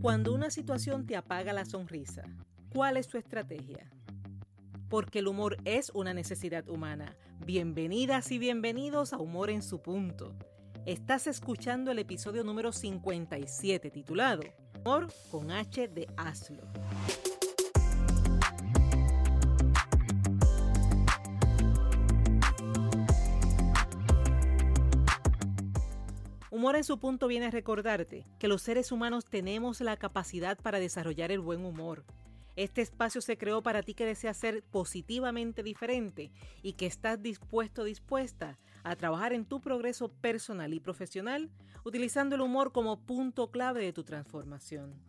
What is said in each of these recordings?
Cuando una situación te apaga la sonrisa, ¿cuál es tu estrategia? Porque el humor es una necesidad humana. Bienvenidas y bienvenidos a Humor en su punto. Estás escuchando el episodio número 57 titulado Humor con H de Aslo. Humor en su punto viene a recordarte que los seres humanos tenemos la capacidad para desarrollar el buen humor. Este espacio se creó para ti que deseas ser positivamente diferente y que estás dispuesto dispuesta a trabajar en tu progreso personal y profesional utilizando el humor como punto clave de tu transformación.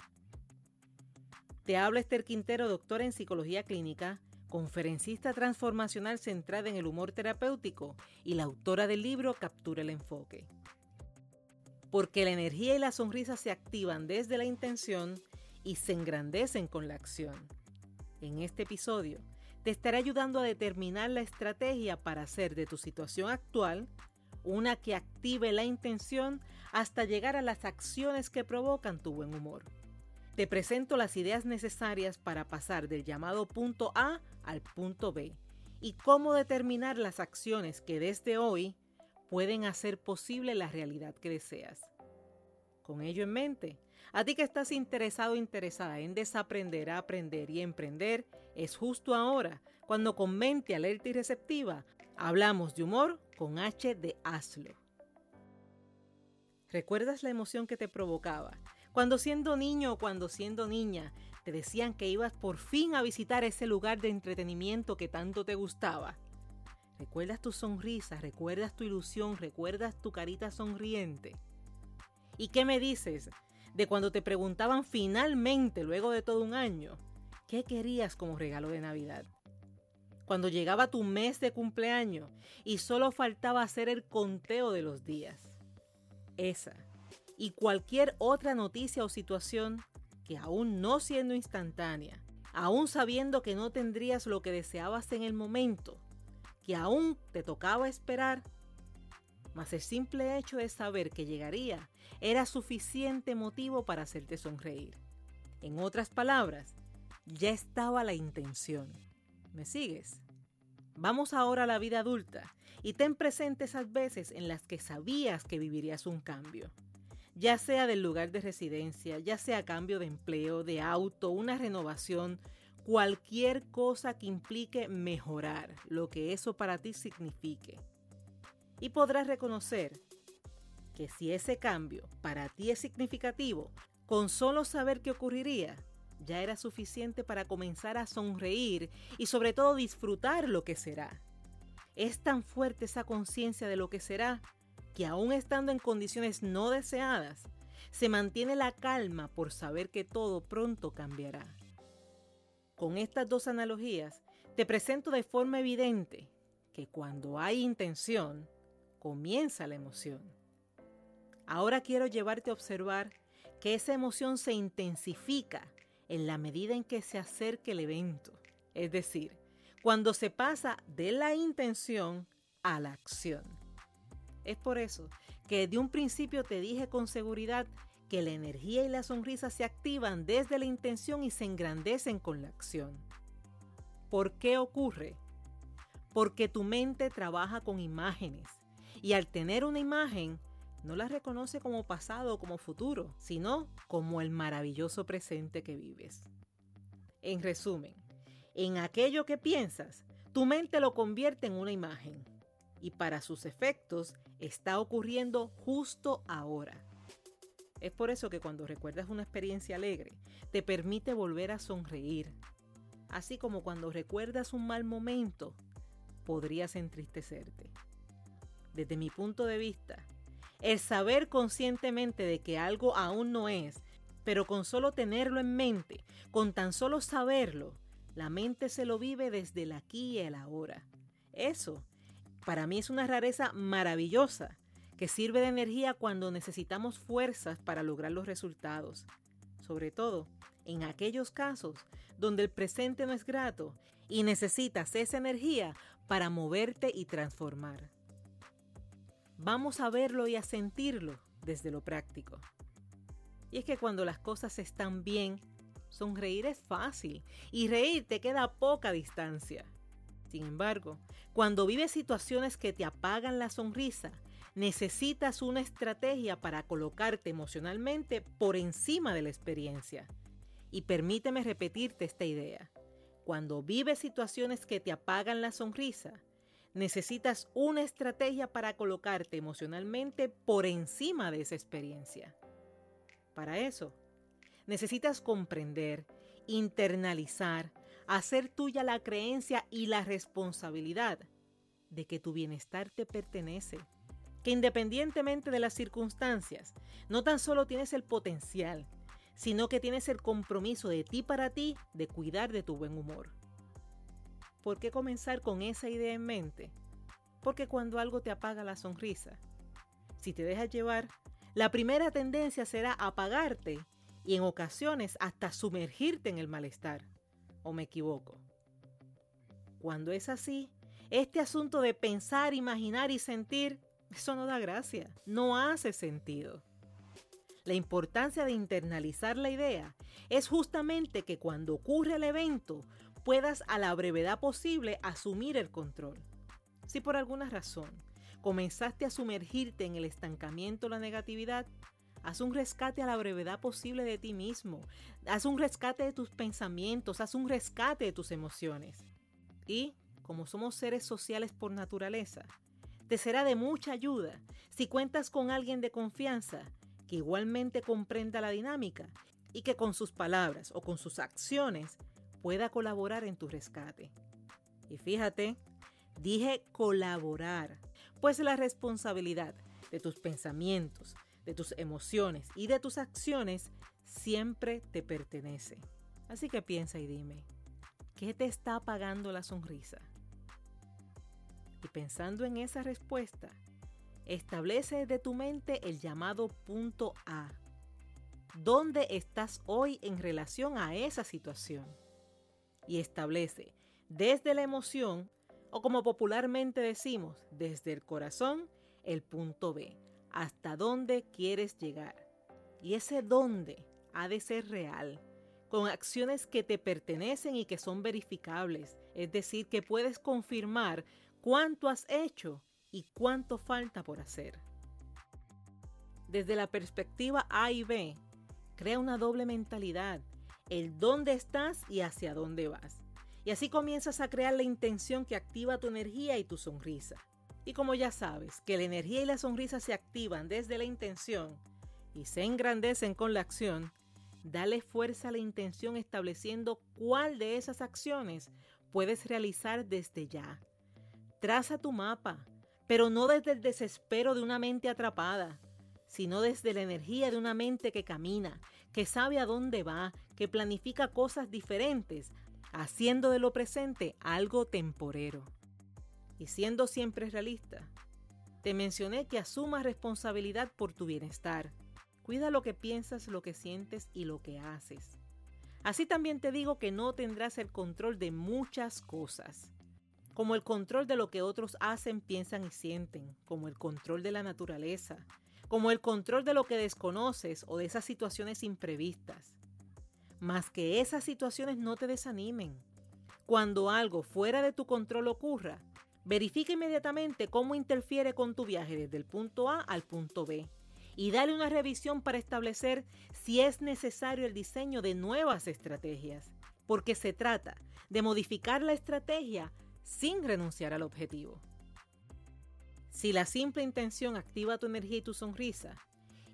Te habla Esther Quintero, doctora en psicología clínica, conferencista transformacional centrada en el humor terapéutico y la autora del libro Captura el Enfoque porque la energía y la sonrisa se activan desde la intención y se engrandecen con la acción. En este episodio te estaré ayudando a determinar la estrategia para hacer de tu situación actual una que active la intención hasta llegar a las acciones que provocan tu buen humor. Te presento las ideas necesarias para pasar del llamado punto A al punto B y cómo determinar las acciones que desde hoy pueden hacer posible la realidad que deseas. Con ello en mente, a ti que estás interesado o interesada en desaprender, aprender y emprender, es justo ahora, cuando con mente alerta y receptiva, hablamos de humor con H de Hazlo. ¿Recuerdas la emoción que te provocaba? Cuando siendo niño o cuando siendo niña te decían que ibas por fin a visitar ese lugar de entretenimiento que tanto te gustaba. ¿Recuerdas tu sonrisa? ¿Recuerdas tu ilusión? ¿Recuerdas tu carita sonriente? ¿Y qué me dices de cuando te preguntaban finalmente, luego de todo un año, qué querías como regalo de Navidad? Cuando llegaba tu mes de cumpleaños y solo faltaba hacer el conteo de los días. Esa y cualquier otra noticia o situación que aún no siendo instantánea, aún sabiendo que no tendrías lo que deseabas en el momento, que aún te tocaba esperar, mas el simple hecho de saber que llegaría era suficiente motivo para hacerte sonreír. En otras palabras, ya estaba la intención. ¿Me sigues? Vamos ahora a la vida adulta y ten presente esas veces en las que sabías que vivirías un cambio. Ya sea del lugar de residencia, ya sea cambio de empleo, de auto, una renovación, cualquier cosa que implique mejorar lo que eso para ti signifique. Y podrás reconocer que si ese cambio para ti es significativo, con solo saber qué ocurriría, ya era suficiente para comenzar a sonreír y sobre todo disfrutar lo que será. Es tan fuerte esa conciencia de lo que será que aún estando en condiciones no deseadas, se mantiene la calma por saber que todo pronto cambiará. Con estas dos analogías, te presento de forma evidente que cuando hay intención, comienza la emoción. Ahora quiero llevarte a observar que esa emoción se intensifica en la medida en que se acerque el evento, es decir, cuando se pasa de la intención a la acción. Es por eso que de un principio te dije con seguridad que la energía y la sonrisa se activan desde la intención y se engrandecen con la acción. ¿Por qué ocurre? Porque tu mente trabaja con imágenes y al tener una imagen no la reconoce como pasado o como futuro, sino como el maravilloso presente que vives. En resumen, en aquello que piensas, tu mente lo convierte en una imagen y para sus efectos está ocurriendo justo ahora. Es por eso que cuando recuerdas una experiencia alegre, te permite volver a sonreír. Así como cuando recuerdas un mal momento, podrías entristecerte. Desde mi punto de vista, el saber conscientemente de que algo aún no es, pero con solo tenerlo en mente, con tan solo saberlo, la mente se lo vive desde el aquí y el ahora. Eso, para mí es una rareza maravillosa que sirve de energía cuando necesitamos fuerzas para lograr los resultados, sobre todo en aquellos casos donde el presente no es grato y necesitas esa energía para moverte y transformar. Vamos a verlo y a sentirlo desde lo práctico. Y es que cuando las cosas están bien, sonreír es fácil y reír te queda poca distancia. Sin embargo, cuando vives situaciones que te apagan la sonrisa, necesitas una estrategia para colocarte emocionalmente por encima de la experiencia. Y permíteme repetirte esta idea. Cuando vives situaciones que te apagan la sonrisa, necesitas una estrategia para colocarte emocionalmente por encima de esa experiencia. Para eso, necesitas comprender, internalizar, hacer tuya la creencia y la responsabilidad de que tu bienestar te pertenece, que independientemente de las circunstancias, no tan solo tienes el potencial, sino que tienes el compromiso de ti para ti de cuidar de tu buen humor. ¿Por qué comenzar con esa idea en mente? Porque cuando algo te apaga la sonrisa, si te dejas llevar, la primera tendencia será apagarte y en ocasiones hasta sumergirte en el malestar. ¿O me equivoco? Cuando es así, este asunto de pensar, imaginar y sentir, eso no da gracia, no hace sentido. La importancia de internalizar la idea es justamente que cuando ocurre el evento puedas a la brevedad posible asumir el control. Si por alguna razón comenzaste a sumergirte en el estancamiento o la negatividad, Haz un rescate a la brevedad posible de ti mismo. Haz un rescate de tus pensamientos. Haz un rescate de tus emociones. Y, como somos seres sociales por naturaleza, te será de mucha ayuda si cuentas con alguien de confianza que igualmente comprenda la dinámica y que con sus palabras o con sus acciones pueda colaborar en tu rescate. Y fíjate, dije colaborar, pues la responsabilidad de tus pensamientos, de tus emociones y de tus acciones siempre te pertenece. Así que piensa y dime, ¿qué te está apagando la sonrisa? Y pensando en esa respuesta, establece de tu mente el llamado punto A. ¿Dónde estás hoy en relación a esa situación? Y establece desde la emoción, o como popularmente decimos, desde el corazón, el punto B hasta dónde quieres llegar. Y ese dónde ha de ser real, con acciones que te pertenecen y que son verificables, es decir, que puedes confirmar cuánto has hecho y cuánto falta por hacer. Desde la perspectiva A y B, crea una doble mentalidad, el dónde estás y hacia dónde vas. Y así comienzas a crear la intención que activa tu energía y tu sonrisa. Y como ya sabes que la energía y la sonrisa se activan desde la intención y se engrandecen con la acción, dale fuerza a la intención estableciendo cuál de esas acciones puedes realizar desde ya. Traza tu mapa, pero no desde el desespero de una mente atrapada, sino desde la energía de una mente que camina, que sabe a dónde va, que planifica cosas diferentes, haciendo de lo presente algo temporero y siendo siempre realista. Te mencioné que asumas responsabilidad por tu bienestar. Cuida lo que piensas, lo que sientes y lo que haces. Así también te digo que no tendrás el control de muchas cosas, como el control de lo que otros hacen, piensan y sienten, como el control de la naturaleza, como el control de lo que desconoces o de esas situaciones imprevistas. Más que esas situaciones no te desanimen. Cuando algo fuera de tu control ocurra, Verifica inmediatamente cómo interfiere con tu viaje desde el punto A al punto B y dale una revisión para establecer si es necesario el diseño de nuevas estrategias, porque se trata de modificar la estrategia sin renunciar al objetivo. Si la simple intención activa tu energía y tu sonrisa,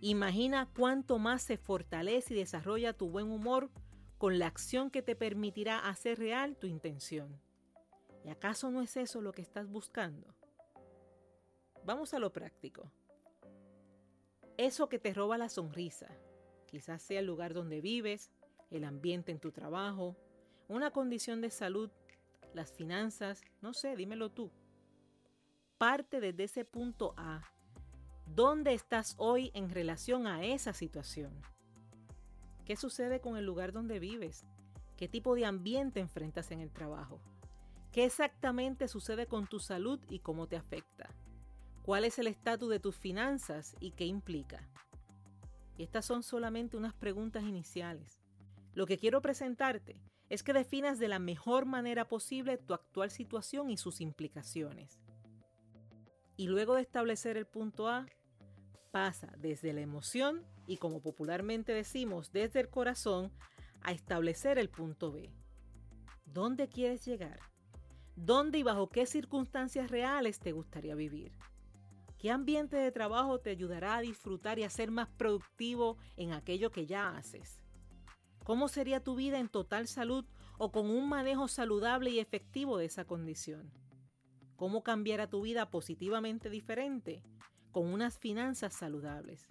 imagina cuánto más se fortalece y desarrolla tu buen humor con la acción que te permitirá hacer real tu intención. ¿Y acaso no es eso lo que estás buscando? Vamos a lo práctico. Eso que te roba la sonrisa, quizás sea el lugar donde vives, el ambiente en tu trabajo, una condición de salud, las finanzas, no sé, dímelo tú. Parte desde ese punto A. ¿Dónde estás hoy en relación a esa situación? ¿Qué sucede con el lugar donde vives? ¿Qué tipo de ambiente enfrentas en el trabajo? ¿Qué exactamente sucede con tu salud y cómo te afecta? ¿Cuál es el estatus de tus finanzas y qué implica? Y estas son solamente unas preguntas iniciales. Lo que quiero presentarte es que definas de la mejor manera posible tu actual situación y sus implicaciones. Y luego de establecer el punto A, pasa desde la emoción y como popularmente decimos, desde el corazón, a establecer el punto B. ¿Dónde quieres llegar? ¿Dónde y bajo qué circunstancias reales te gustaría vivir? ¿Qué ambiente de trabajo te ayudará a disfrutar y a ser más productivo en aquello que ya haces? ¿Cómo sería tu vida en total salud o con un manejo saludable y efectivo de esa condición? ¿Cómo cambiará tu vida positivamente diferente con unas finanzas saludables?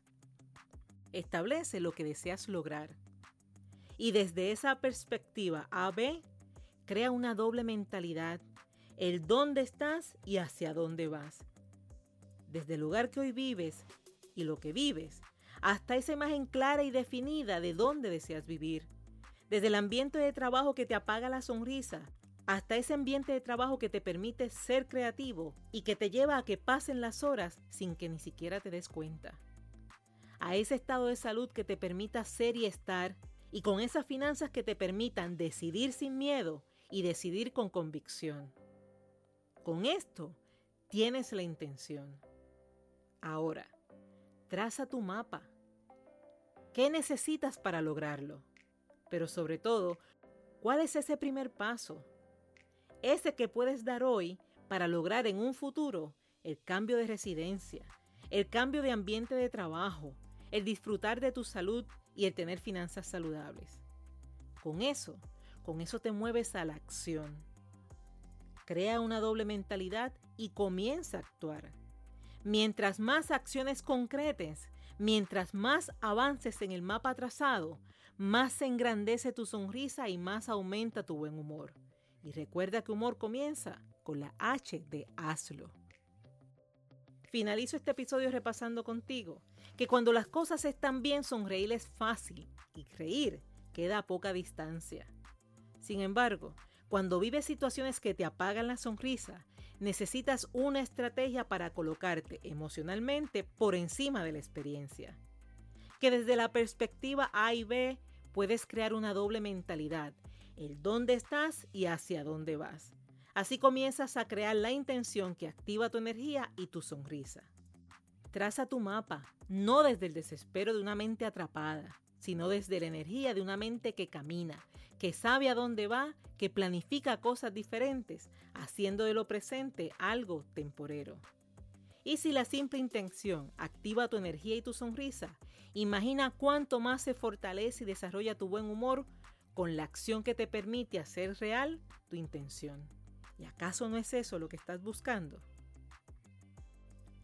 Establece lo que deseas lograr. Y desde esa perspectiva A-B, crea una doble mentalidad, el dónde estás y hacia dónde vas desde el lugar que hoy vives y lo que vives, hasta esa imagen clara y definida de dónde deseas vivir. Desde el ambiente de trabajo que te apaga la sonrisa, hasta ese ambiente de trabajo que te permite ser creativo y que te lleva a que pasen las horas sin que ni siquiera te des cuenta. A ese estado de salud que te permita ser y estar y con esas finanzas que te permitan decidir sin miedo y decidir con convicción. Con esto tienes la intención. Ahora, traza tu mapa. ¿Qué necesitas para lograrlo? Pero sobre todo, ¿cuál es ese primer paso? Ese que puedes dar hoy para lograr en un futuro el cambio de residencia, el cambio de ambiente de trabajo, el disfrutar de tu salud y el tener finanzas saludables. Con eso, con eso te mueves a la acción. Crea una doble mentalidad y comienza a actuar. Mientras más acciones concretes, mientras más avances en el mapa trazado, más se engrandece tu sonrisa y más aumenta tu buen humor. Y recuerda que humor comienza con la H de hazlo. Finalizo este episodio repasando contigo que cuando las cosas están bien sonreír es fácil y reír queda a poca distancia. Sin embargo, cuando vives situaciones que te apagan la sonrisa, necesitas una estrategia para colocarte emocionalmente por encima de la experiencia. Que desde la perspectiva A y B puedes crear una doble mentalidad, el dónde estás y hacia dónde vas. Así comienzas a crear la intención que activa tu energía y tu sonrisa. Traza tu mapa, no desde el desespero de una mente atrapada, sino desde la energía de una mente que camina, que sabe a dónde va, que planifica cosas diferentes, haciendo de lo presente algo temporero. Y si la simple intención activa tu energía y tu sonrisa, imagina cuánto más se fortalece y desarrolla tu buen humor con la acción que te permite hacer real tu intención. ¿Y acaso no es eso lo que estás buscando?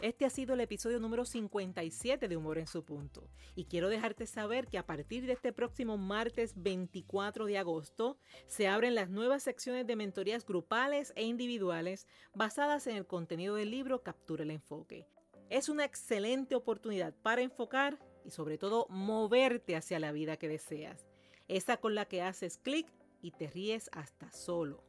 Este ha sido el episodio número 57 de Humor en su punto y quiero dejarte saber que a partir de este próximo martes 24 de agosto se abren las nuevas secciones de mentorías grupales e individuales basadas en el contenido del libro Captura el enfoque. Es una excelente oportunidad para enfocar y sobre todo moverte hacia la vida que deseas, esa con la que haces clic y te ríes hasta solo.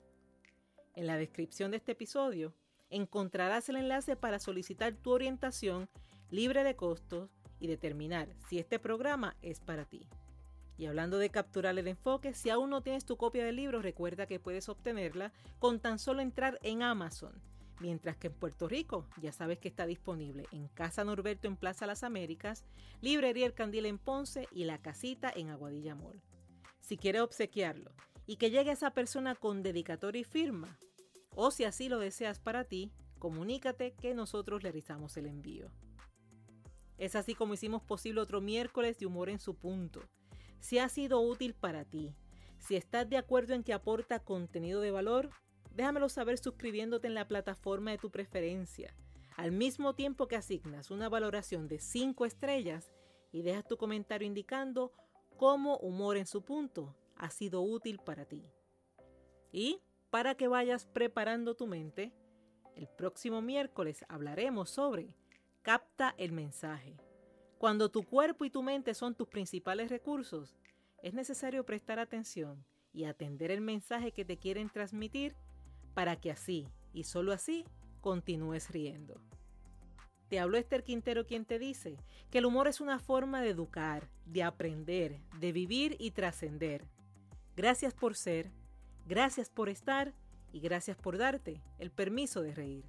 En la descripción de este episodio encontrarás el enlace para solicitar tu orientación libre de costos y determinar si este programa es para ti. Y hablando de capturar el enfoque, si aún no tienes tu copia del libro, recuerda que puedes obtenerla con tan solo entrar en Amazon. Mientras que en Puerto Rico ya sabes que está disponible en Casa Norberto en Plaza Las Américas, Librería El Candil en Ponce y La Casita en Aguadilla Mall. Si quieres obsequiarlo y que llegue a esa persona con dedicatoria y firma, o si así lo deseas para ti, comunícate que nosotros realizamos el envío. Es así como hicimos posible otro miércoles de humor en su punto. Si ha sido útil para ti, si estás de acuerdo en que aporta contenido de valor, déjamelo saber suscribiéndote en la plataforma de tu preferencia, al mismo tiempo que asignas una valoración de 5 estrellas y dejas tu comentario indicando cómo humor en su punto ha sido útil para ti. Y para que vayas preparando tu mente, el próximo miércoles hablaremos sobre capta el mensaje. Cuando tu cuerpo y tu mente son tus principales recursos, es necesario prestar atención y atender el mensaje que te quieren transmitir para que así y solo así continúes riendo. Te habló Esther Quintero quien te dice que el humor es una forma de educar, de aprender, de vivir y trascender. Gracias por ser Gracias por estar y gracias por darte el permiso de reír.